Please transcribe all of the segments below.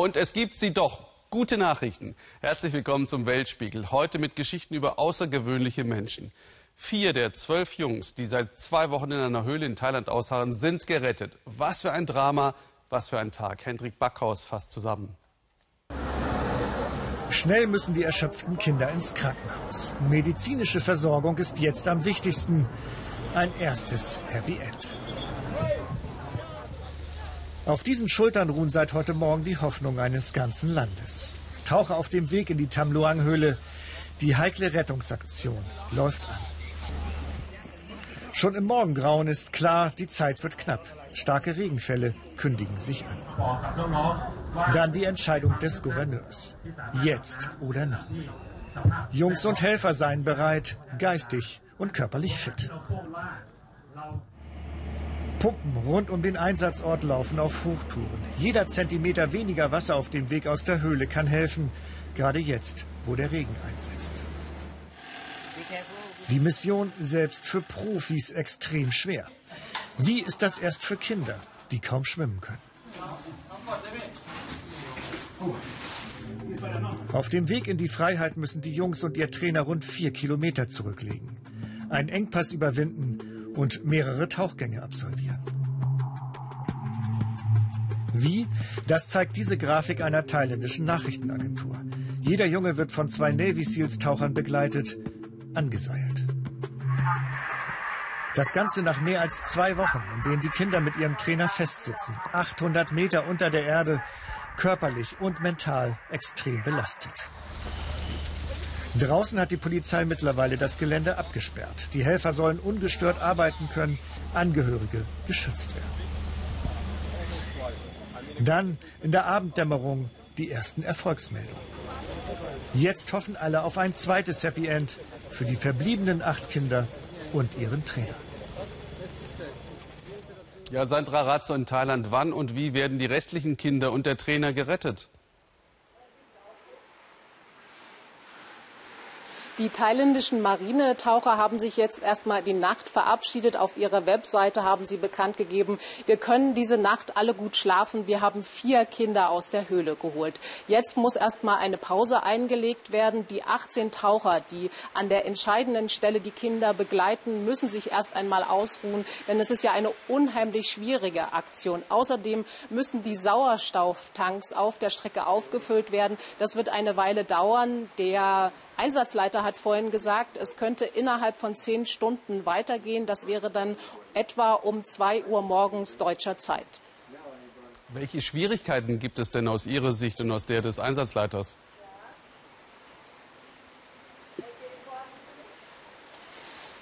Und es gibt sie doch. Gute Nachrichten. Herzlich willkommen zum Weltspiegel. Heute mit Geschichten über außergewöhnliche Menschen. Vier der zwölf Jungs, die seit zwei Wochen in einer Höhle in Thailand ausharren, sind gerettet. Was für ein Drama, was für ein Tag. Hendrik Backhaus fasst zusammen. Schnell müssen die erschöpften Kinder ins Krankenhaus. Medizinische Versorgung ist jetzt am wichtigsten. Ein erstes Happy End. Auf diesen Schultern ruhen seit heute Morgen die Hoffnung eines ganzen Landes. Tauche auf dem Weg in die Tamluang-Höhle. Die heikle Rettungsaktion läuft an. Schon im Morgengrauen ist klar, die Zeit wird knapp. Starke Regenfälle kündigen sich an. Dann die Entscheidung des Gouverneurs. Jetzt oder nie. Jungs und Helfer seien bereit, geistig und körperlich fit. Pumpen rund um den Einsatzort laufen auf Hochtouren. Jeder Zentimeter weniger Wasser auf dem Weg aus der Höhle kann helfen, gerade jetzt, wo der Regen einsetzt. Die Mission selbst für Profis extrem schwer. Wie ist das erst für Kinder, die kaum schwimmen können? Auf dem Weg in die Freiheit müssen die Jungs und ihr Trainer rund vier Kilometer zurücklegen. Einen Engpass überwinden und mehrere Tauchgänge absolvieren. Wie? Das zeigt diese Grafik einer thailändischen Nachrichtenagentur. Jeder Junge wird von zwei Navy Seals Tauchern begleitet, angeseilt. Das Ganze nach mehr als zwei Wochen, in denen die Kinder mit ihrem Trainer festsitzen. 800 Meter unter der Erde, körperlich und mental extrem belastet. Draußen hat die Polizei mittlerweile das Gelände abgesperrt. Die Helfer sollen ungestört arbeiten können, Angehörige geschützt werden. Dann in der Abenddämmerung die ersten Erfolgsmeldungen. Jetzt hoffen alle auf ein zweites Happy End für die verbliebenen acht Kinder und ihren Trainer. Ja, Sandra Ratzo in Thailand. Wann und wie werden die restlichen Kinder und der Trainer gerettet? Die thailändischen Marinetaucher haben sich jetzt erstmal die Nacht verabschiedet. Auf ihrer Webseite haben sie bekannt gegeben, wir können diese Nacht alle gut schlafen. Wir haben vier Kinder aus der Höhle geholt. Jetzt muss erstmal eine Pause eingelegt werden. Die 18 Taucher, die an der entscheidenden Stelle die Kinder begleiten, müssen sich erst einmal ausruhen, denn es ist ja eine unheimlich schwierige Aktion. Außerdem müssen die Sauerstofftanks auf der Strecke aufgefüllt werden. Das wird eine Weile dauern. Der Einsatzleiter hat vorhin gesagt, es könnte innerhalb von zehn Stunden weitergehen. Das wäre dann etwa um zwei Uhr morgens deutscher Zeit. Welche Schwierigkeiten gibt es denn aus Ihrer Sicht und aus der des Einsatzleiters?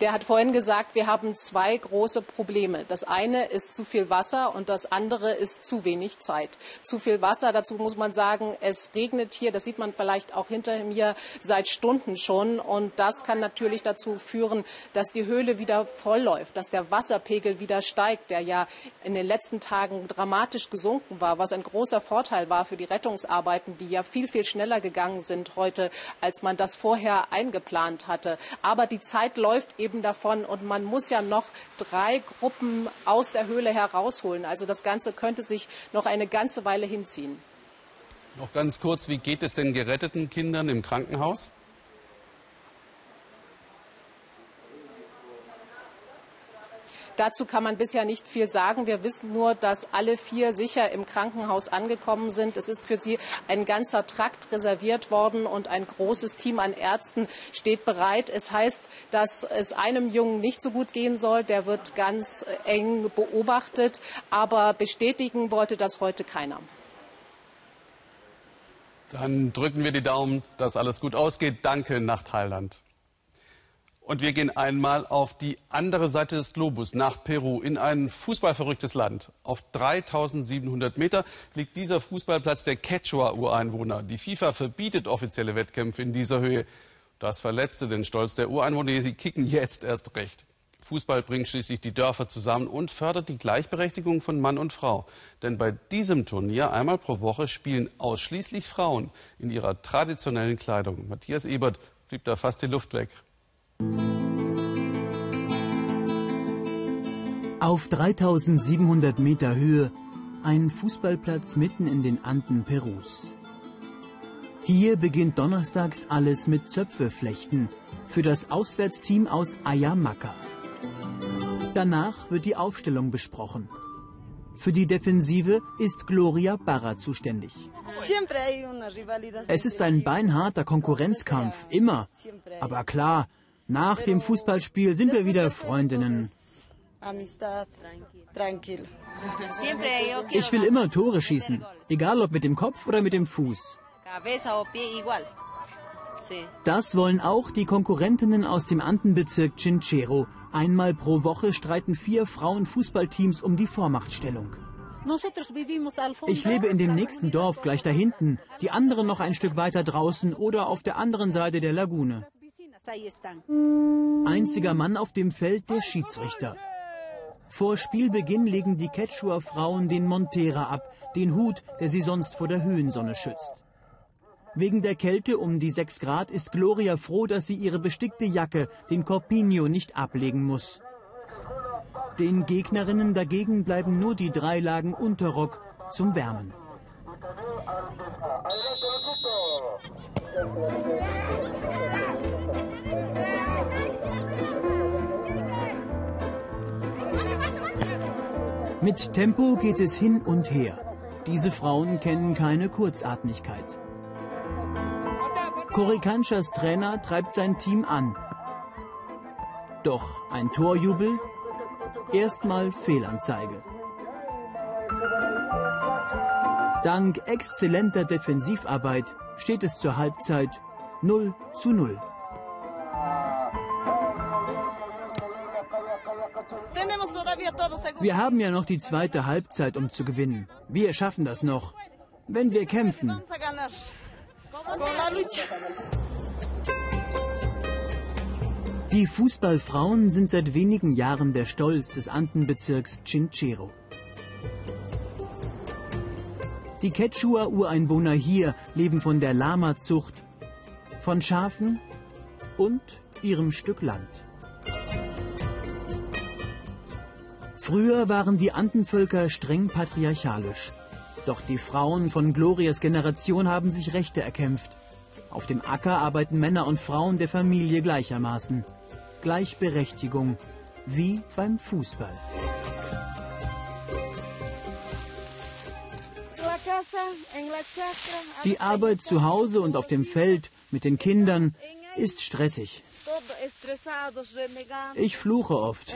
Der hat vorhin gesagt, wir haben zwei große Probleme. Das eine ist zu viel Wasser und das andere ist zu wenig Zeit. Zu viel Wasser, dazu muss man sagen, es regnet hier, das sieht man vielleicht auch hinter mir seit Stunden schon. Und das kann natürlich dazu führen, dass die Höhle wieder voll läuft, dass der Wasserpegel wieder steigt, der ja in den letzten Tagen dramatisch gesunken war, was ein großer Vorteil war für die Rettungsarbeiten, die ja viel, viel schneller gegangen sind heute, als man das vorher eingeplant hatte. Aber die Zeit läuft eben eben davon und man muss ja noch drei Gruppen aus der Höhle herausholen. Also das Ganze könnte sich noch eine ganze Weile hinziehen. Noch ganz kurz, wie geht es den geretteten Kindern im Krankenhaus? Dazu kann man bisher nicht viel sagen. Wir wissen nur, dass alle vier sicher im Krankenhaus angekommen sind. Es ist für sie ein ganzer Trakt reserviert worden und ein großes Team an Ärzten steht bereit. Es heißt, dass es einem Jungen nicht so gut gehen soll. Der wird ganz eng beobachtet. Aber bestätigen wollte das heute keiner. Dann drücken wir die Daumen, dass alles gut ausgeht. Danke nach Thailand. Und wir gehen einmal auf die andere Seite des Globus, nach Peru, in ein fußballverrücktes Land. Auf 3700 Meter liegt dieser Fußballplatz der Quechua-Ureinwohner. Die FIFA verbietet offizielle Wettkämpfe in dieser Höhe. Das verletzte den Stolz der Ureinwohner. Sie kicken jetzt erst recht. Fußball bringt schließlich die Dörfer zusammen und fördert die Gleichberechtigung von Mann und Frau. Denn bei diesem Turnier einmal pro Woche spielen ausschließlich Frauen in ihrer traditionellen Kleidung. Matthias Ebert blieb da fast die Luft weg. Auf 3700 Meter Höhe ein Fußballplatz mitten in den Anden Perus. Hier beginnt donnerstags alles mit Zöpfeflechten für das Auswärtsteam aus Ayamaca. Danach wird die Aufstellung besprochen. Für die Defensive ist Gloria Barra zuständig. Es ist ein beinharter Konkurrenzkampf, immer. Aber klar, nach dem Fußballspiel sind wir wieder Freundinnen. Ich will immer Tore schießen, egal ob mit dem Kopf oder mit dem Fuß. Das wollen auch die Konkurrentinnen aus dem Andenbezirk Chinchero. Einmal pro Woche streiten vier Frauenfußballteams um die Vormachtstellung. Ich lebe in dem nächsten Dorf gleich da hinten, die anderen noch ein Stück weiter draußen oder auf der anderen Seite der Lagune. Einziger Mann auf dem Feld der Schiedsrichter. Vor Spielbeginn legen die Quechua-Frauen den Montera ab, den Hut, der sie sonst vor der Höhensonne schützt. Wegen der Kälte um die 6 Grad ist Gloria froh, dass sie ihre bestickte Jacke, den Corpino, nicht ablegen muss. Den Gegnerinnen dagegen bleiben nur die drei Lagen Unterrock zum Wärmen. Mit Tempo geht es hin und her. Diese Frauen kennen keine Kurzatmigkeit. Coricanchas Trainer treibt sein Team an. Doch ein Torjubel, erstmal Fehlanzeige. Dank exzellenter Defensivarbeit steht es zur Halbzeit 0 zu 0. Wir haben ja noch die zweite Halbzeit, um zu gewinnen. Wir schaffen das noch, wenn wir kämpfen. Die Fußballfrauen sind seit wenigen Jahren der Stolz des Andenbezirks Chinchero. Die Quechua-Ureinwohner hier leben von der Lama-Zucht, von Schafen und ihrem Stück Land. Früher waren die Andenvölker streng patriarchalisch. Doch die Frauen von Glorias Generation haben sich Rechte erkämpft. Auf dem Acker arbeiten Männer und Frauen der Familie gleichermaßen. Gleichberechtigung, wie beim Fußball. Die Arbeit zu Hause und auf dem Feld mit den Kindern ist stressig. Ich fluche oft.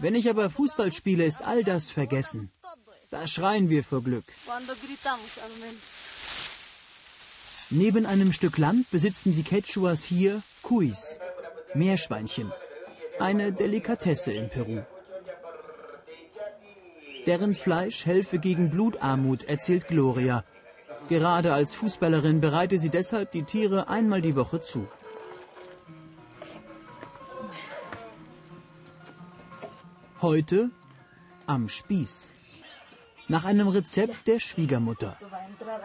Wenn ich aber Fußball spiele, ist all das vergessen. Da schreien wir vor Glück. Neben einem Stück Land besitzen die Quechuas hier Kuis, Meerschweinchen, eine Delikatesse in Peru. Deren Fleisch helfe gegen Blutarmut, erzählt Gloria. Gerade als Fußballerin bereite sie deshalb die Tiere einmal die Woche zu. Heute am Spieß. Nach einem Rezept der Schwiegermutter.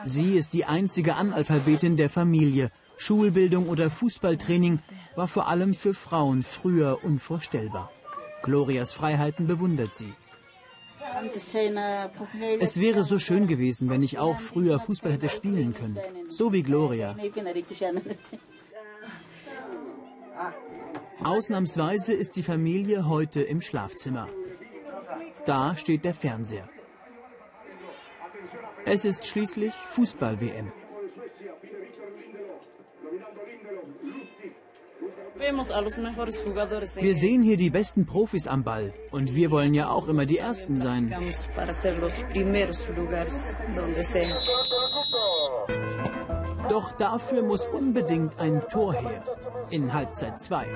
Sie ist die einzige Analphabetin der Familie. Schulbildung oder Fußballtraining war vor allem für Frauen früher unvorstellbar. Glorias Freiheiten bewundert sie. Es wäre so schön gewesen, wenn ich auch früher Fußball hätte spielen können. So wie Gloria. Ausnahmsweise ist die Familie heute im Schlafzimmer. Da steht der Fernseher. Es ist schließlich Fußball-WM. Wir sehen hier die besten Profis am Ball und wir wollen ja auch immer die Ersten sein. Doch dafür muss unbedingt ein Tor her in Halbzeit 2.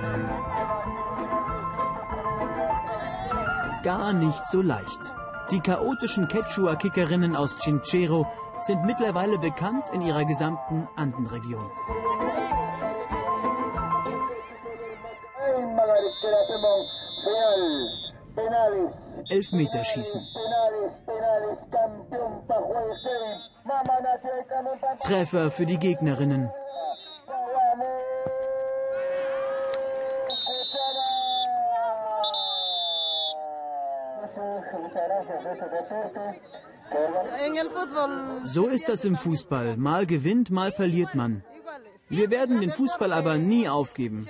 Gar nicht so leicht. Die chaotischen Quechua-Kickerinnen aus Chinchero sind mittlerweile bekannt in ihrer gesamten Andenregion. Elfmeterschießen. Treffer für die Gegnerinnen. So ist das im Fußball. Mal gewinnt, mal verliert man. Wir werden den Fußball aber nie aufgeben.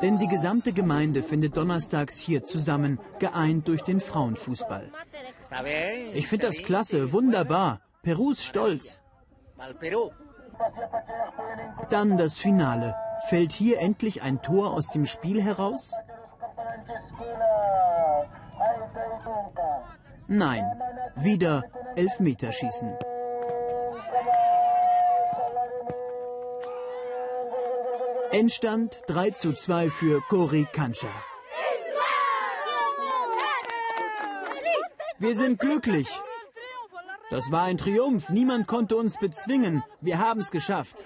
Denn die gesamte Gemeinde findet donnerstags hier zusammen, geeint durch den Frauenfußball. Ich finde das klasse, wunderbar. Perus Stolz. Dann das Finale. Fällt hier endlich ein Tor aus dem Spiel heraus? Nein, wieder Elfmeterschießen. Endstand 3 zu 2 für Kori Kancha. Wir sind glücklich. Das war ein Triumph. Niemand konnte uns bezwingen. Wir haben es geschafft.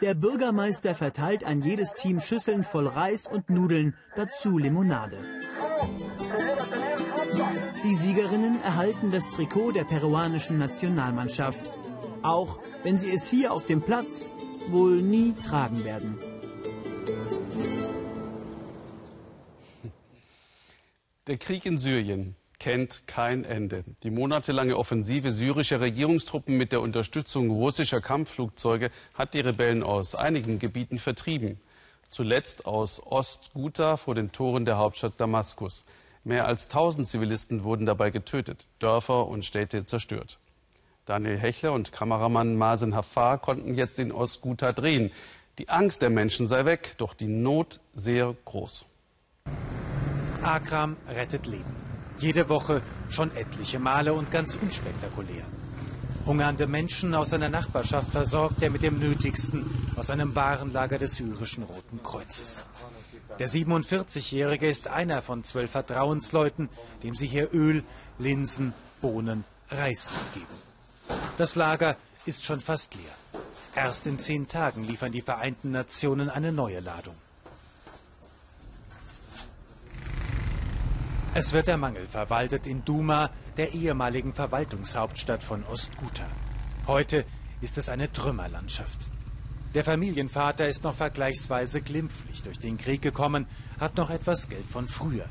Der Bürgermeister verteilt an jedes Team Schüsseln voll Reis und Nudeln, dazu Limonade. Die Siegerinnen erhalten das Trikot der peruanischen Nationalmannschaft. Auch wenn sie es hier auf dem Platz wohl nie tragen werden. Der Krieg in Syrien kennt kein Ende. Die monatelange Offensive syrischer Regierungstruppen mit der Unterstützung russischer Kampfflugzeuge hat die Rebellen aus einigen Gebieten vertrieben. Zuletzt aus Ost-Ghouta vor den Toren der Hauptstadt Damaskus. Mehr als 1000 Zivilisten wurden dabei getötet, Dörfer und Städte zerstört. Daniel Hechler und Kameramann Masen Hafar konnten jetzt in Ostguta drehen. Die Angst der Menschen sei weg, doch die Not sehr groß. Akram rettet Leben. Jede Woche schon etliche Male und ganz unspektakulär. Hungernde Menschen aus seiner Nachbarschaft versorgt er mit dem Nötigsten aus einem Warenlager des syrischen Roten Kreuzes. Der 47-Jährige ist einer von zwölf Vertrauensleuten, dem sie hier Öl, Linsen, Bohnen, Reis geben. Das Lager ist schon fast leer. Erst in zehn Tagen liefern die Vereinten Nationen eine neue Ladung. Es wird der Mangel verwaltet in Duma, der ehemaligen Verwaltungshauptstadt von Ostguta. Heute ist es eine Trümmerlandschaft. Der Familienvater ist noch vergleichsweise glimpflich durch den Krieg gekommen, hat noch etwas Geld von früher.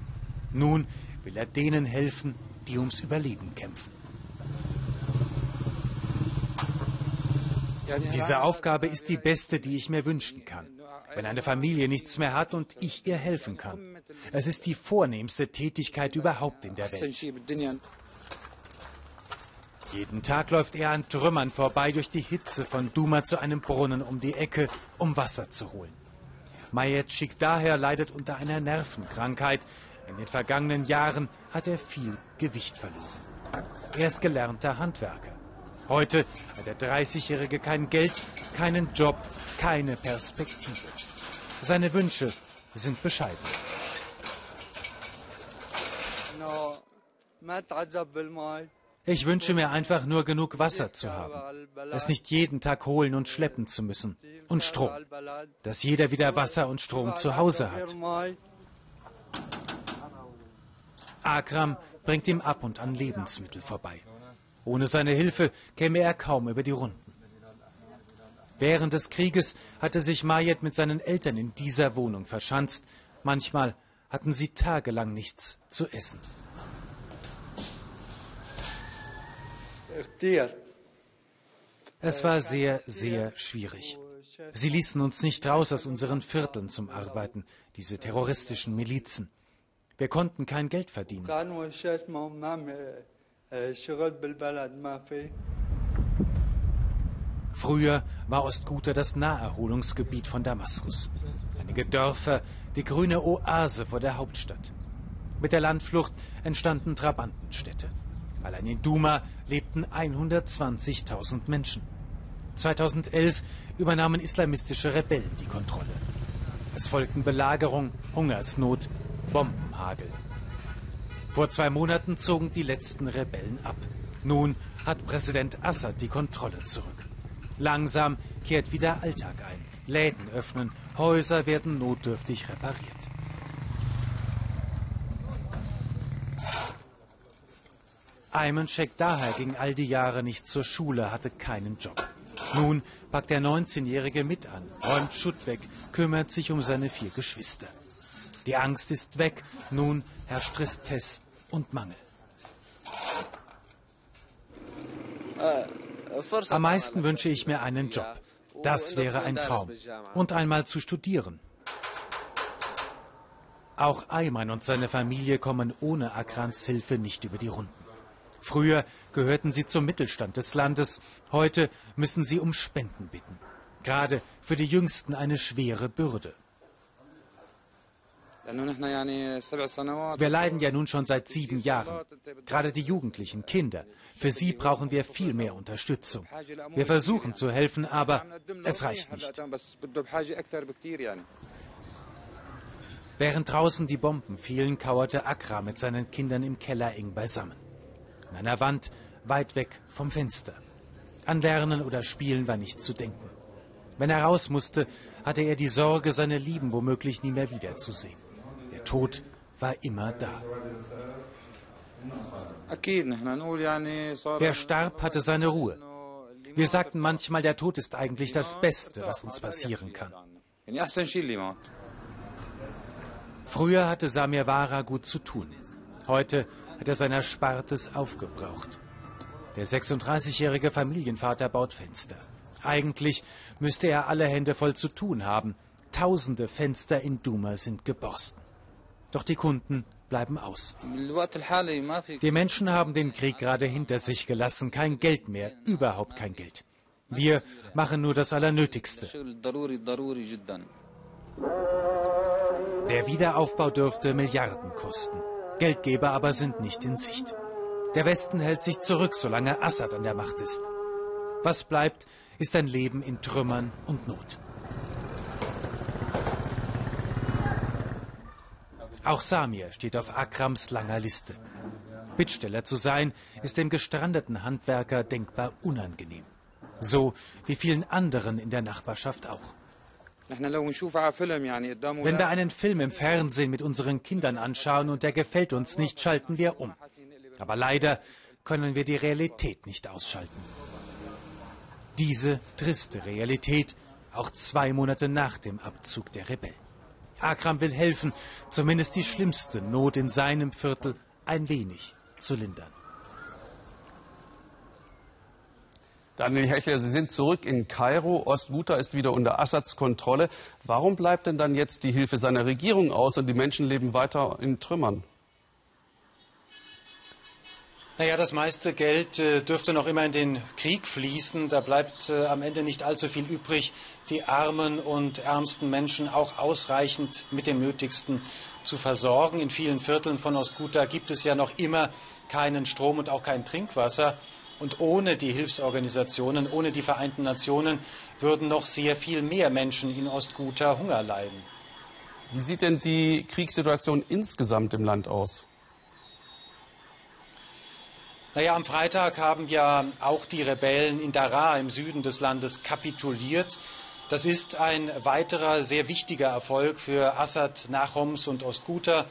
Nun will er denen helfen, die ums Überleben kämpfen. Diese Aufgabe ist die beste, die ich mir wünschen kann. Wenn eine Familie nichts mehr hat und ich ihr helfen kann. Es ist die vornehmste Tätigkeit überhaupt in der Welt. Jeden Tag läuft er an Trümmern vorbei durch die Hitze von Duma zu einem Brunnen um die Ecke, um Wasser zu holen. Mayet daher leidet unter einer Nervenkrankheit. In den vergangenen Jahren hat er viel Gewicht verloren. Er ist gelernter Handwerker. Heute hat der 30-Jährige kein Geld, keinen Job, keine Perspektive. Seine Wünsche sind bescheiden. Ich wünsche mir einfach nur genug Wasser zu haben, es nicht jeden Tag holen und schleppen zu müssen. Und Strom, dass jeder wieder Wasser und Strom zu Hause hat. Akram bringt ihm ab und an Lebensmittel vorbei. Ohne seine Hilfe käme er kaum über die Runden. Während des Krieges hatte sich Mayet mit seinen Eltern in dieser Wohnung verschanzt. Manchmal hatten sie tagelang nichts zu essen. Es war sehr, sehr schwierig. Sie ließen uns nicht raus aus unseren Vierteln zum Arbeiten, diese terroristischen Milizen. Wir konnten kein Geld verdienen. Früher war Ostguta das Naherholungsgebiet von Damaskus. Einige Dörfer, die grüne Oase vor der Hauptstadt. Mit der Landflucht entstanden Trabantenstädte. Allein in Duma lebten 120.000 Menschen. 2011 übernahmen islamistische Rebellen die Kontrolle. Es folgten Belagerung, Hungersnot, Bombenhagel. Vor zwei Monaten zogen die letzten Rebellen ab. Nun hat Präsident Assad die Kontrolle zurück. Langsam kehrt wieder Alltag ein. Läden öffnen, Häuser werden notdürftig repariert. Ayman Sheikh daher ging all die Jahre nicht zur Schule, hatte keinen Job. Nun packt der 19-Jährige mit an, räumt Schutt weg, kümmert sich um seine vier Geschwister. Die Angst ist weg. Nun herrscht Tristesse und Mangel. Am meisten wünsche ich mir einen Job. Das wäre ein Traum. Und einmal zu studieren. Auch Ayman und seine Familie kommen ohne Akrans Hilfe nicht über die Runden. Früher gehörten sie zum Mittelstand des Landes, heute müssen sie um Spenden bitten. Gerade für die Jüngsten eine schwere Bürde. Wir leiden ja nun schon seit sieben Jahren. Gerade die Jugendlichen, Kinder. Für sie brauchen wir viel mehr Unterstützung. Wir versuchen zu helfen, aber es reicht nicht. Während draußen die Bomben fielen, kauerte Akra mit seinen Kindern im Keller eng beisammen. An einer Wand, weit weg vom Fenster. An Lernen oder Spielen war nicht zu denken. Wenn er raus musste, hatte er die Sorge, seine Lieben womöglich nie mehr wiederzusehen. Der Tod war immer da. Wer starb, hatte seine Ruhe. Wir sagten manchmal, der Tod ist eigentlich das Beste, was uns passieren kann. Früher hatte Samir Wara gut zu tun. Heute hat er sein Erspartes aufgebraucht. Der 36-jährige Familienvater baut Fenster. Eigentlich müsste er alle Hände voll zu tun haben. Tausende Fenster in Duma sind geborsten. Doch die Kunden bleiben aus. Die Menschen haben den Krieg gerade hinter sich gelassen. Kein Geld mehr, überhaupt kein Geld. Wir machen nur das Allernötigste. Der Wiederaufbau dürfte Milliarden kosten. Geldgeber aber sind nicht in Sicht. Der Westen hält sich zurück, solange Assad an der Macht ist. Was bleibt, ist ein Leben in Trümmern und Not. Auch Samir steht auf Akrams langer Liste. Bittsteller zu sein, ist dem gestrandeten Handwerker denkbar unangenehm. So wie vielen anderen in der Nachbarschaft auch. Wenn wir einen Film im Fernsehen mit unseren Kindern anschauen und der gefällt uns nicht, schalten wir um. Aber leider können wir die Realität nicht ausschalten. Diese triste Realität auch zwei Monate nach dem Abzug der Rebellen. Akram will helfen, zumindest die schlimmste Not in seinem Viertel ein wenig zu lindern. Daniel Hechler, Sie sind zurück in Kairo. Ostguta ist wieder unter Assads Kontrolle. Warum bleibt denn dann jetzt die Hilfe seiner Regierung aus und die Menschen leben weiter in Trümmern? Naja, das meiste Geld äh, dürfte noch immer in den Krieg fließen. Da bleibt äh, am Ende nicht allzu viel übrig, die armen und ärmsten Menschen auch ausreichend mit dem Nötigsten zu versorgen. In vielen Vierteln von Ostguta gibt es ja noch immer keinen Strom und auch kein Trinkwasser. Und ohne die Hilfsorganisationen, ohne die Vereinten Nationen würden noch sehr viel mehr Menschen in Ostguta Hunger leiden. Wie sieht denn die Kriegssituation insgesamt im Land aus? Naja, am Freitag haben ja auch die Rebellen in Daraa im Süden des Landes kapituliert. Das ist ein weiterer sehr wichtiger Erfolg für Assad nach Homs und Ostguta.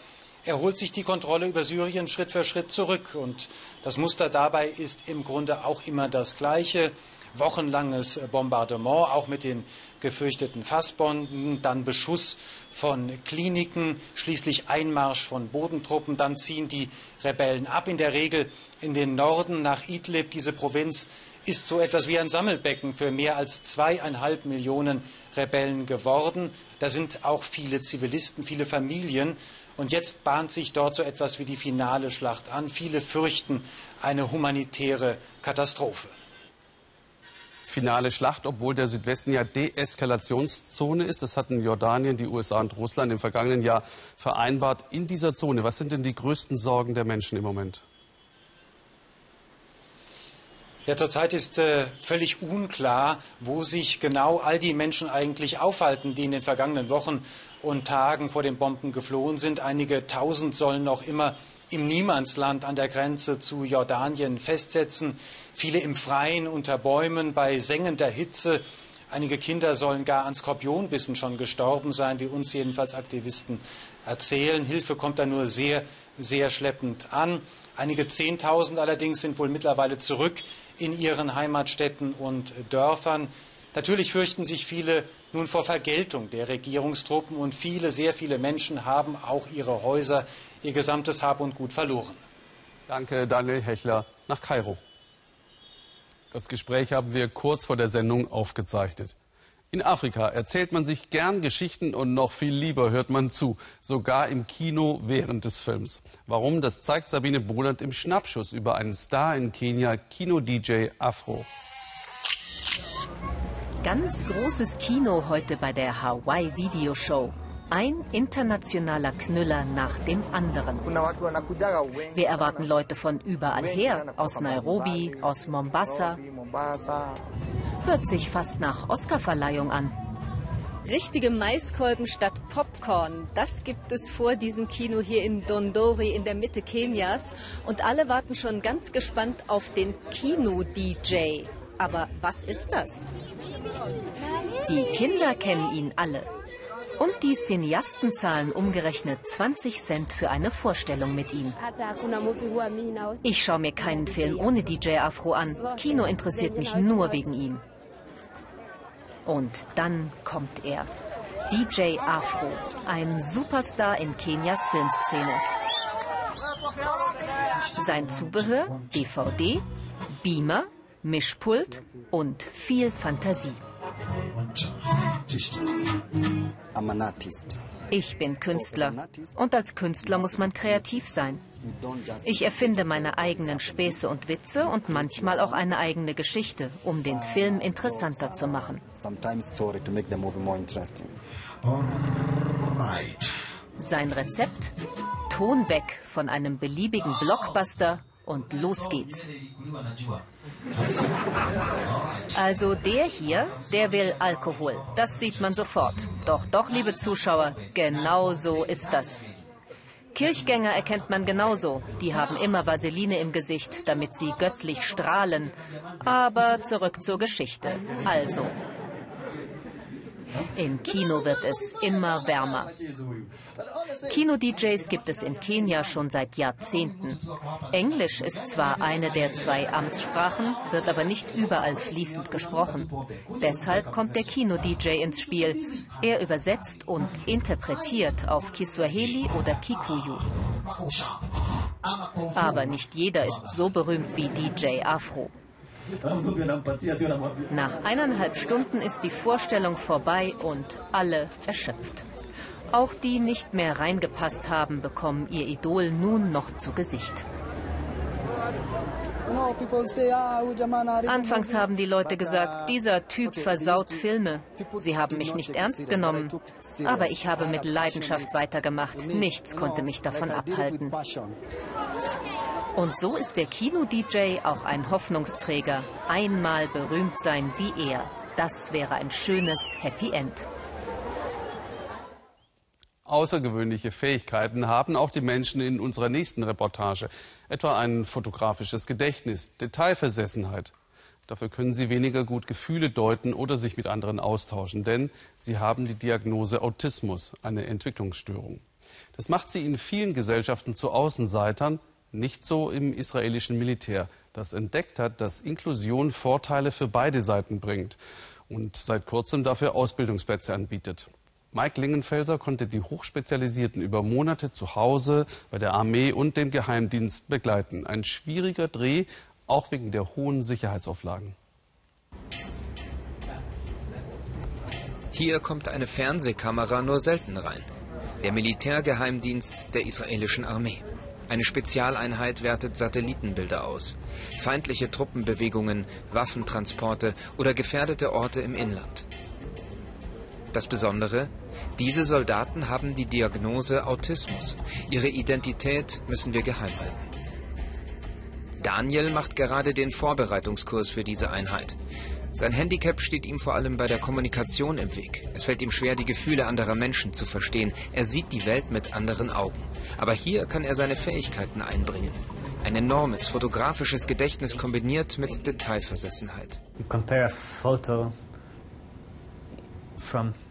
Er holt sich die Kontrolle über Syrien Schritt für Schritt zurück. Und das Muster dabei ist im Grunde auch immer das gleiche. Wochenlanges Bombardement, auch mit den gefürchteten Fassbomben, dann Beschuss von Kliniken, schließlich Einmarsch von Bodentruppen, dann ziehen die Rebellen ab, in der Regel in den Norden nach Idlib. Diese Provinz ist so etwas wie ein Sammelbecken für mehr als zweieinhalb Millionen Rebellen geworden. Da sind auch viele Zivilisten, viele Familien. Und jetzt bahnt sich dort so etwas wie die finale Schlacht an. Viele fürchten eine humanitäre Katastrophe. Finale Schlacht, obwohl der Südwesten ja Deeskalationszone ist. Das hatten Jordanien, die USA und Russland im vergangenen Jahr vereinbart. In dieser Zone, was sind denn die größten Sorgen der Menschen im Moment? Ja, zurzeit ist äh, völlig unklar, wo sich genau all die Menschen eigentlich aufhalten, die in den vergangenen Wochen und Tagen vor den Bomben geflohen sind. Einige tausend sollen noch immer im Niemandsland an der Grenze zu Jordanien festsetzen. Viele im Freien unter Bäumen bei sengender Hitze. Einige Kinder sollen gar an Skorpionbissen schon gestorben sein, wie uns jedenfalls Aktivisten erzählen. Hilfe kommt da nur sehr, sehr schleppend an. Einige Zehntausend allerdings sind wohl mittlerweile zurück in ihren Heimatstädten und Dörfern. Natürlich fürchten sich viele nun vor Vergeltung der Regierungstruppen und viele, sehr viele Menschen haben auch ihre Häuser, ihr gesamtes Hab und Gut verloren. Danke, Daniel Hechler nach Kairo. Das Gespräch haben wir kurz vor der Sendung aufgezeichnet. In Afrika erzählt man sich gern Geschichten und noch viel lieber hört man zu, sogar im Kino während des Films. Warum, das zeigt Sabine Boland im Schnappschuss über einen Star in Kenia, Kino-DJ Afro. Ganz großes Kino heute bei der Hawaii Video Show. Ein internationaler Knüller nach dem anderen. Wir erwarten Leute von überall her, aus Nairobi, aus Mombasa. Hört sich fast nach Oscarverleihung an. Richtige Maiskolben statt Popcorn, das gibt es vor diesem Kino hier in Dondori in der Mitte Kenias. Und alle warten schon ganz gespannt auf den Kino-DJ. Aber was ist das? Die Kinder kennen ihn alle. Und die Cineasten zahlen umgerechnet 20 Cent für eine Vorstellung mit ihm. Ich schaue mir keinen Film ohne DJ Afro an. Kino interessiert mich nur wegen ihm. Und dann kommt er. DJ Afro, ein Superstar in Kenias Filmszene. Sein Zubehör, DVD, Beamer, Mischpult und viel Fantasie. Ich bin Künstler und als Künstler muss man kreativ sein. Ich erfinde meine eigenen Späße und Witze und manchmal auch eine eigene Geschichte, um den Film interessanter zu machen. Sein Rezept? Ton weg von einem beliebigen Blockbuster und los geht's. Also der hier, der will Alkohol. Das sieht man sofort. Doch, doch, liebe Zuschauer, genau so ist das. Kirchgänger erkennt man genauso. Die haben immer Vaseline im Gesicht, damit sie göttlich strahlen. Aber zurück zur Geschichte. Also, im Kino wird es immer wärmer. Kino-DJs gibt es in Kenia schon seit Jahrzehnten. Englisch ist zwar eine der zwei Amtssprachen, wird aber nicht überall fließend gesprochen. Deshalb kommt der Kino-DJ ins Spiel. Er übersetzt und interpretiert auf Kiswahili oder Kikuyu. Aber nicht jeder ist so berühmt wie DJ Afro. Nach eineinhalb Stunden ist die Vorstellung vorbei und alle erschöpft. Auch die nicht mehr reingepasst haben, bekommen ihr Idol nun noch zu Gesicht. Anfangs haben die Leute gesagt, dieser Typ versaut Filme. Sie haben mich nicht ernst genommen. Aber ich habe mit Leidenschaft weitergemacht. Nichts konnte mich davon abhalten. Und so ist der Kino-DJ auch ein Hoffnungsträger. Einmal berühmt sein wie er. Das wäre ein schönes Happy End. Außergewöhnliche Fähigkeiten haben auch die Menschen in unserer nächsten Reportage. Etwa ein fotografisches Gedächtnis, Detailversessenheit. Dafür können sie weniger gut Gefühle deuten oder sich mit anderen austauschen, denn sie haben die Diagnose Autismus, eine Entwicklungsstörung. Das macht sie in vielen Gesellschaften zu Außenseitern, nicht so im israelischen Militär, das entdeckt hat, dass Inklusion Vorteile für beide Seiten bringt und seit kurzem dafür Ausbildungsplätze anbietet. Mike Lingenfelser konnte die Hochspezialisierten über Monate zu Hause bei der Armee und dem Geheimdienst begleiten. Ein schwieriger Dreh, auch wegen der hohen Sicherheitsauflagen. Hier kommt eine Fernsehkamera nur selten rein. Der Militärgeheimdienst der israelischen Armee. Eine Spezialeinheit wertet Satellitenbilder aus. Feindliche Truppenbewegungen, Waffentransporte oder gefährdete Orte im Inland. Das Besondere, diese Soldaten haben die Diagnose Autismus. Ihre Identität müssen wir geheim halten. Daniel macht gerade den Vorbereitungskurs für diese Einheit. Sein Handicap steht ihm vor allem bei der Kommunikation im Weg. Es fällt ihm schwer, die Gefühle anderer Menschen zu verstehen. Er sieht die Welt mit anderen Augen. Aber hier kann er seine Fähigkeiten einbringen. Ein enormes fotografisches Gedächtnis kombiniert mit Detailversessenheit.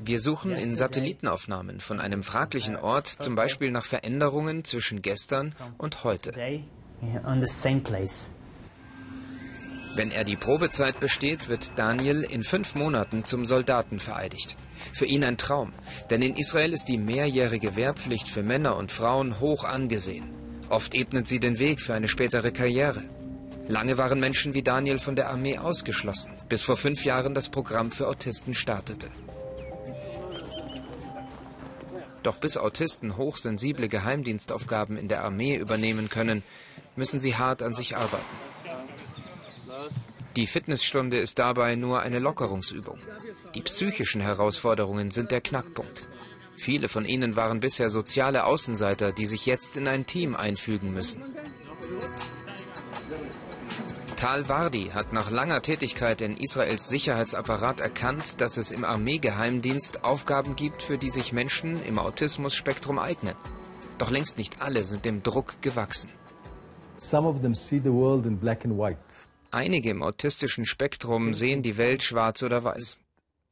Wir suchen in Satellitenaufnahmen von einem fraglichen Ort zum Beispiel nach Veränderungen zwischen gestern und heute. Wenn er die Probezeit besteht, wird Daniel in fünf Monaten zum Soldaten vereidigt. Für ihn ein Traum, denn in Israel ist die mehrjährige Wehrpflicht für Männer und Frauen hoch angesehen. Oft ebnet sie den Weg für eine spätere Karriere. Lange waren Menschen wie Daniel von der Armee ausgeschlossen, bis vor fünf Jahren das Programm für Autisten startete. Doch bis Autisten hochsensible Geheimdienstaufgaben in der Armee übernehmen können, müssen sie hart an sich arbeiten. Die Fitnessstunde ist dabei nur eine Lockerungsübung. Die psychischen Herausforderungen sind der Knackpunkt. Viele von ihnen waren bisher soziale Außenseiter, die sich jetzt in ein Team einfügen müssen. Tal Wardi hat nach langer Tätigkeit in Israels Sicherheitsapparat erkannt, dass es im Armeegeheimdienst Aufgaben gibt, für die sich Menschen im Autismus-Spektrum eignen. Doch längst nicht alle sind dem Druck gewachsen. Some of them see the world in black and white. Einige im autistischen Spektrum sehen die Welt schwarz oder weiß.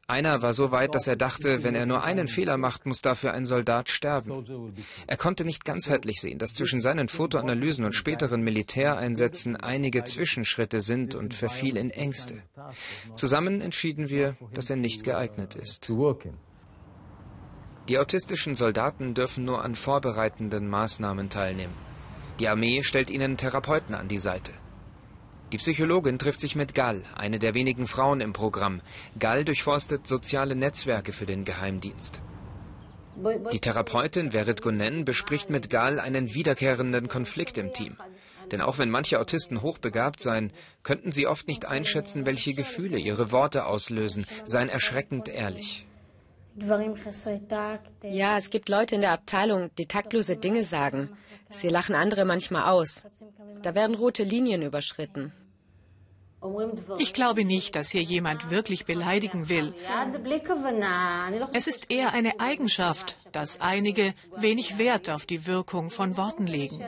Einer war so weit, dass er dachte, wenn er nur einen Fehler macht, muss dafür ein Soldat sterben. Er konnte nicht ganzheitlich sehen, dass zwischen seinen Fotoanalysen und späteren Militäreinsätzen einige Zwischenschritte sind und verfiel in Ängste. Zusammen entschieden wir, dass er nicht geeignet ist. Die autistischen Soldaten dürfen nur an vorbereitenden Maßnahmen teilnehmen. Die Armee stellt ihnen Therapeuten an die Seite. Die Psychologin trifft sich mit Gall, eine der wenigen Frauen im Programm. Gall durchforstet soziale Netzwerke für den Geheimdienst. Die Therapeutin Verit Gunen bespricht mit Gall einen wiederkehrenden Konflikt im Team. Denn auch wenn manche Autisten hochbegabt seien, könnten sie oft nicht einschätzen, welche Gefühle ihre Worte auslösen, seien erschreckend ehrlich. Ja, es gibt Leute in der Abteilung, die taktlose Dinge sagen. Sie lachen andere manchmal aus. Da werden rote Linien überschritten. Ich glaube nicht, dass hier jemand wirklich beleidigen will. Es ist eher eine Eigenschaft, dass einige wenig Wert auf die Wirkung von Worten legen.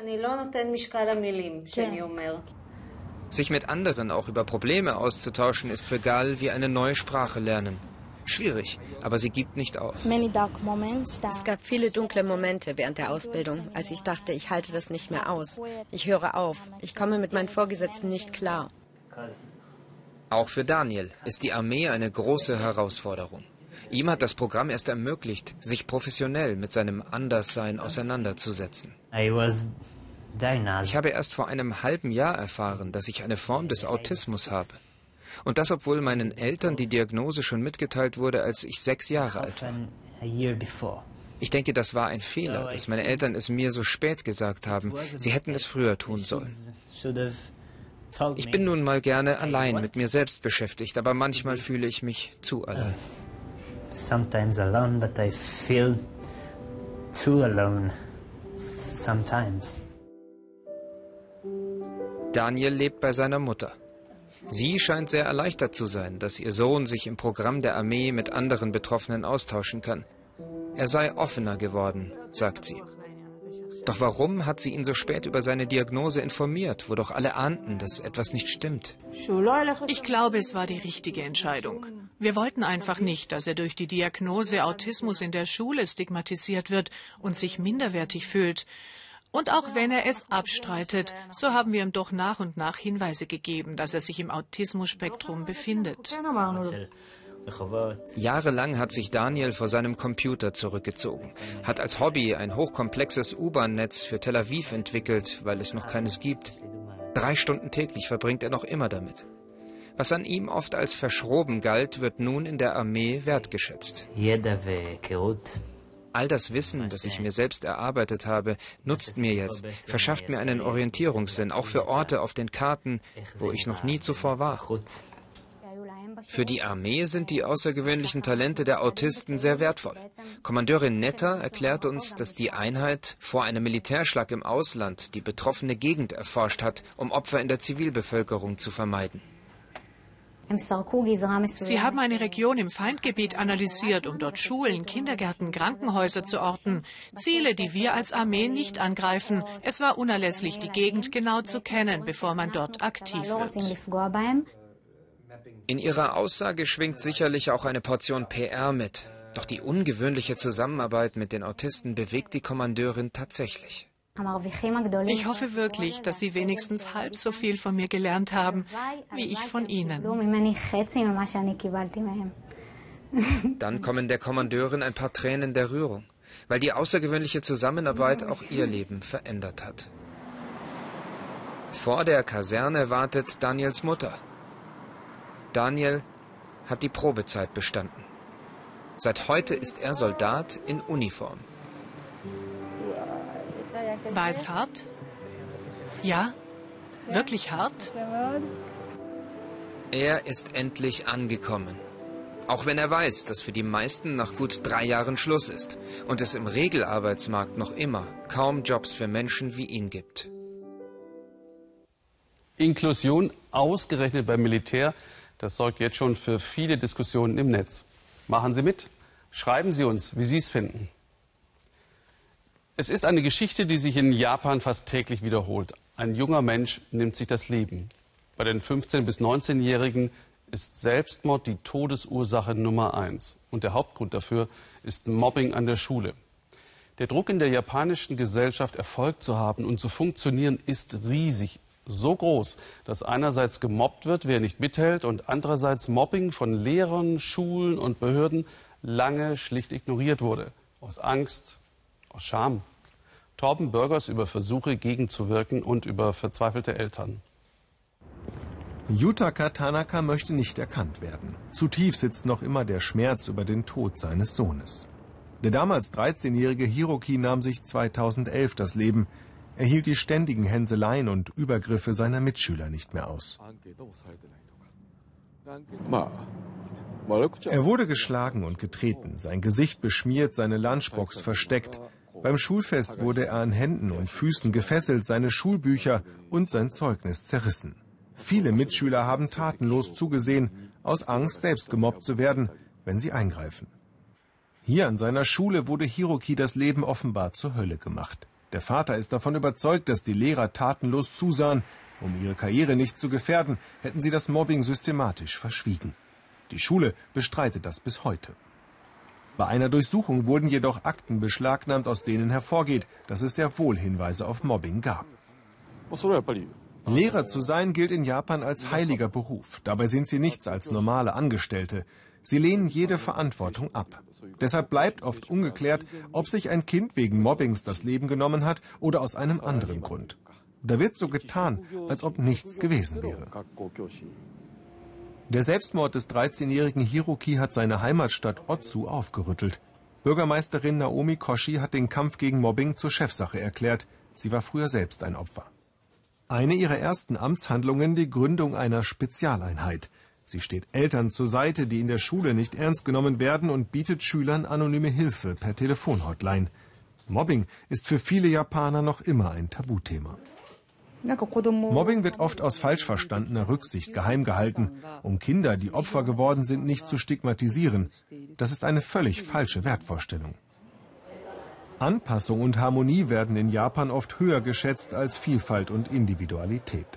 Sich mit anderen auch über Probleme auszutauschen, ist für Gal wie eine neue Sprache lernen. Schwierig, aber sie gibt nicht auf. Es gab viele dunkle Momente während der Ausbildung, als ich dachte, ich halte das nicht mehr aus. Ich höre auf. Ich komme mit meinen Vorgesetzten nicht klar. Auch für Daniel ist die Armee eine große Herausforderung. Ihm hat das Programm erst ermöglicht, sich professionell mit seinem Anderssein auseinanderzusetzen. Ich habe erst vor einem halben Jahr erfahren, dass ich eine Form des Autismus habe. Und das, obwohl meinen Eltern die Diagnose schon mitgeteilt wurde, als ich sechs Jahre alt war. Ich denke, das war ein Fehler, dass meine Eltern es mir so spät gesagt haben. Sie hätten es früher tun sollen. Ich bin nun mal gerne allein mit mir selbst beschäftigt, aber manchmal fühle ich mich zu allein. Sometimes alone, but I feel too alone. Sometimes. Daniel lebt bei seiner Mutter. Sie scheint sehr erleichtert zu sein, dass ihr Sohn sich im Programm der Armee mit anderen Betroffenen austauschen kann. Er sei offener geworden, sagt sie. Doch warum hat sie ihn so spät über seine Diagnose informiert, wo doch alle ahnten, dass etwas nicht stimmt? Ich glaube, es war die richtige Entscheidung. Wir wollten einfach nicht, dass er durch die Diagnose Autismus in der Schule stigmatisiert wird und sich minderwertig fühlt. Und auch wenn er es abstreitet, so haben wir ihm doch nach und nach Hinweise gegeben, dass er sich im Autismus-Spektrum befindet. Jahrelang hat sich Daniel vor seinem Computer zurückgezogen, hat als Hobby ein hochkomplexes U-Bahn-Netz für Tel Aviv entwickelt, weil es noch keines gibt. Drei Stunden täglich verbringt er noch immer damit. Was an ihm oft als verschroben galt, wird nun in der Armee wertgeschätzt. All das Wissen, das ich mir selbst erarbeitet habe, nutzt mir jetzt, verschafft mir einen Orientierungssinn, auch für Orte auf den Karten, wo ich noch nie zuvor war. Für die Armee sind die außergewöhnlichen Talente der Autisten sehr wertvoll. Kommandeurin Netter erklärt uns, dass die Einheit vor einem Militärschlag im Ausland die betroffene Gegend erforscht hat, um Opfer in der Zivilbevölkerung zu vermeiden. Sie haben eine Region im Feindgebiet analysiert, um dort Schulen, Kindergärten, Krankenhäuser zu orten. Ziele, die wir als Armee nicht angreifen. Es war unerlässlich, die Gegend genau zu kennen, bevor man dort aktiv wird. In ihrer Aussage schwingt sicherlich auch eine Portion PR mit. Doch die ungewöhnliche Zusammenarbeit mit den Autisten bewegt die Kommandeurin tatsächlich. Ich hoffe wirklich, dass Sie wenigstens halb so viel von mir gelernt haben, wie ich von Ihnen. Dann kommen der Kommandeurin ein paar Tränen der Rührung, weil die außergewöhnliche Zusammenarbeit auch ihr Leben verändert hat. Vor der Kaserne wartet Daniels Mutter. Daniel hat die Probezeit bestanden. Seit heute ist er Soldat in Uniform. War es hart? Ja? Wirklich hart? Er ist endlich angekommen. Auch wenn er weiß, dass für die meisten nach gut drei Jahren Schluss ist und es im Regelarbeitsmarkt noch immer kaum Jobs für Menschen wie ihn gibt. Inklusion ausgerechnet beim Militär, das sorgt jetzt schon für viele Diskussionen im Netz. Machen Sie mit. Schreiben Sie uns, wie Sie es finden. Es ist eine Geschichte, die sich in Japan fast täglich wiederholt. Ein junger Mensch nimmt sich das Leben. Bei den 15- bis 19-Jährigen ist Selbstmord die Todesursache Nummer eins. Und der Hauptgrund dafür ist Mobbing an der Schule. Der Druck in der japanischen Gesellschaft, Erfolg zu haben und zu funktionieren, ist riesig. So groß, dass einerseits gemobbt wird, wer nicht mithält, und andererseits Mobbing von Lehrern, Schulen und Behörden lange schlicht ignoriert wurde. Aus Angst, aus Scham. Torben Bürgers über Versuche gegenzuwirken und über verzweifelte Eltern. Yutaka Tanaka möchte nicht erkannt werden. Zu tief sitzt noch immer der Schmerz über den Tod seines Sohnes. Der damals 13-jährige Hiroki nahm sich 2011 das Leben. Er hielt die ständigen Hänseleien und Übergriffe seiner Mitschüler nicht mehr aus. Er wurde geschlagen und getreten, sein Gesicht beschmiert, seine Lunchbox versteckt. Beim Schulfest wurde er an Händen und Füßen gefesselt, seine Schulbücher und sein Zeugnis zerrissen. Viele Mitschüler haben tatenlos zugesehen, aus Angst, selbst gemobbt zu werden, wenn sie eingreifen. Hier an seiner Schule wurde Hiroki das Leben offenbar zur Hölle gemacht. Der Vater ist davon überzeugt, dass die Lehrer tatenlos zusahen. Um ihre Karriere nicht zu gefährden, hätten sie das Mobbing systematisch verschwiegen. Die Schule bestreitet das bis heute. Bei einer Durchsuchung wurden jedoch Akten beschlagnahmt, aus denen hervorgeht, dass es sehr wohl Hinweise auf Mobbing gab. Lehrer zu sein gilt in Japan als heiliger Beruf. Dabei sind sie nichts als normale Angestellte. Sie lehnen jede Verantwortung ab. Deshalb bleibt oft ungeklärt, ob sich ein Kind wegen Mobbings das Leben genommen hat oder aus einem anderen Grund. Da wird so getan, als ob nichts gewesen wäre. Der Selbstmord des 13-jährigen Hiroki hat seine Heimatstadt Otsu aufgerüttelt. Bürgermeisterin Naomi Koshi hat den Kampf gegen Mobbing zur Chefsache erklärt. Sie war früher selbst ein Opfer. Eine ihrer ersten Amtshandlungen die Gründung einer Spezialeinheit. Sie steht Eltern zur Seite, die in der Schule nicht ernst genommen werden und bietet Schülern anonyme Hilfe per Telefonhotline. Mobbing ist für viele Japaner noch immer ein Tabuthema. Mobbing wird oft aus falsch verstandener Rücksicht geheim gehalten, um Kinder, die Opfer geworden sind, nicht zu stigmatisieren. Das ist eine völlig falsche Wertvorstellung. Anpassung und Harmonie werden in Japan oft höher geschätzt als Vielfalt und Individualität.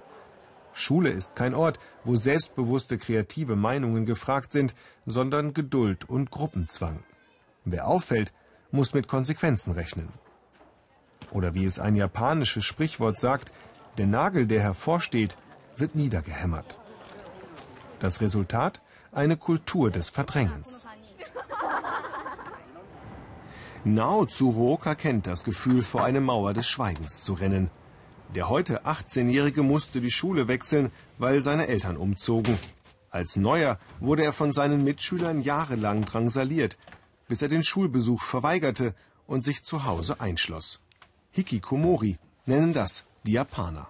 Schule ist kein Ort, wo selbstbewusste kreative Meinungen gefragt sind, sondern Geduld und Gruppenzwang. Wer auffällt, muss mit Konsequenzen rechnen. Oder wie es ein japanisches Sprichwort sagt, der Nagel, der hervorsteht, wird niedergehämmert. Das Resultat? Eine Kultur des Verdrängens. Nao Tsuruoka kennt das Gefühl, vor eine Mauer des Schweigens zu rennen. Der heute 18-Jährige musste die Schule wechseln, weil seine Eltern umzogen. Als Neuer wurde er von seinen Mitschülern jahrelang drangsaliert, bis er den Schulbesuch verweigerte und sich zu Hause einschloss. Hikikomori nennen das die Japaner.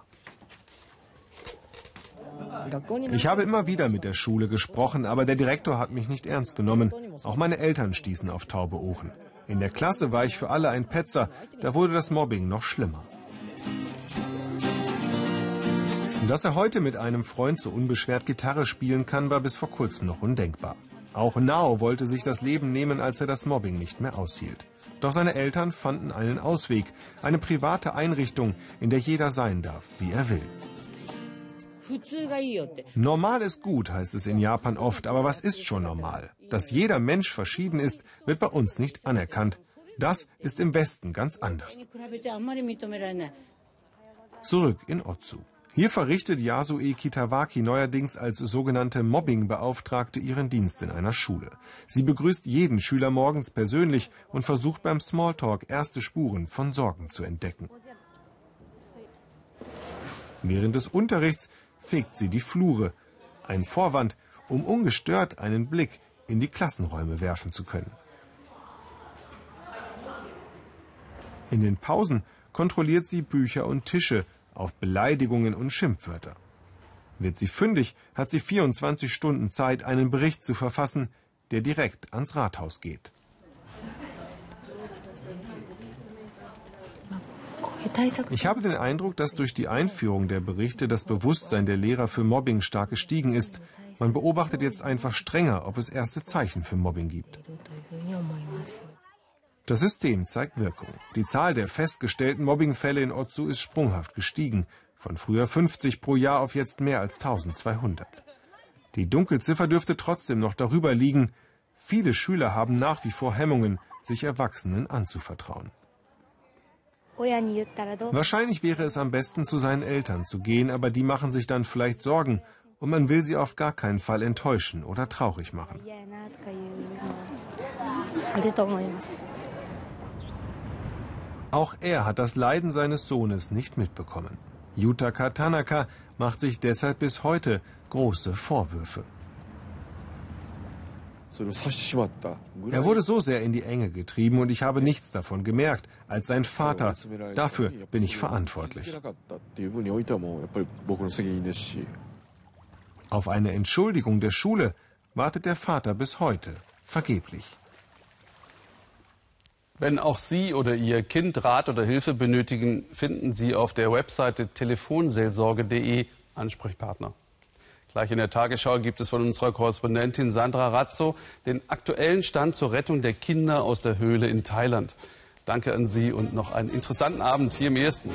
Ich habe immer wieder mit der Schule gesprochen, aber der Direktor hat mich nicht ernst genommen. Auch meine Eltern stießen auf taube Ohren. In der Klasse war ich für alle ein Petzer, da wurde das Mobbing noch schlimmer. Dass er heute mit einem Freund so unbeschwert Gitarre spielen kann, war bis vor kurzem noch undenkbar. Auch Nao wollte sich das Leben nehmen, als er das Mobbing nicht mehr aushielt. Doch seine Eltern fanden einen Ausweg, eine private Einrichtung, in der jeder sein darf, wie er will. Normal ist gut, heißt es in Japan oft, aber was ist schon normal? Dass jeder Mensch verschieden ist, wird bei uns nicht anerkannt. Das ist im Westen ganz anders. Zurück in Otsu. Hier verrichtet Yasue Kitawaki neuerdings als sogenannte Mobbingbeauftragte ihren Dienst in einer Schule. Sie begrüßt jeden Schüler morgens persönlich und versucht beim Smalltalk erste Spuren von Sorgen zu entdecken. Während des Unterrichts fegt sie die Flure. Ein Vorwand, um ungestört einen Blick in die Klassenräume werfen zu können. In den Pausen kontrolliert sie Bücher und Tische, auf Beleidigungen und Schimpfwörter. Wird sie fündig, hat sie 24 Stunden Zeit, einen Bericht zu verfassen, der direkt ans Rathaus geht. Ich habe den Eindruck, dass durch die Einführung der Berichte das Bewusstsein der Lehrer für Mobbing stark gestiegen ist. Man beobachtet jetzt einfach strenger, ob es erste Zeichen für Mobbing gibt. Das System zeigt Wirkung. Die Zahl der festgestellten Mobbingfälle in Otsu ist sprunghaft gestiegen, von früher 50 pro Jahr auf jetzt mehr als 1200. Die Dunkelziffer dürfte trotzdem noch darüber liegen. Viele Schüler haben nach wie vor Hemmungen, sich Erwachsenen anzuvertrauen. Wahrscheinlich wäre es am besten, zu seinen Eltern zu gehen, aber die machen sich dann vielleicht Sorgen und man will sie auf gar keinen Fall enttäuschen oder traurig machen. Auch er hat das Leiden seines Sohnes nicht mitbekommen. Yutaka Tanaka macht sich deshalb bis heute große Vorwürfe. Er wurde so sehr in die Enge getrieben und ich habe nichts davon gemerkt, als sein Vater. Dafür bin ich verantwortlich. Auf eine Entschuldigung der Schule wartet der Vater bis heute vergeblich. Wenn auch Sie oder Ihr Kind Rat oder Hilfe benötigen, finden Sie auf der Webseite telefonseelsorge.de Ansprechpartner. Gleich in der Tagesschau gibt es von unserer Korrespondentin Sandra Razzo den aktuellen Stand zur Rettung der Kinder aus der Höhle in Thailand. Danke an Sie und noch einen interessanten Abend hier im Ersten.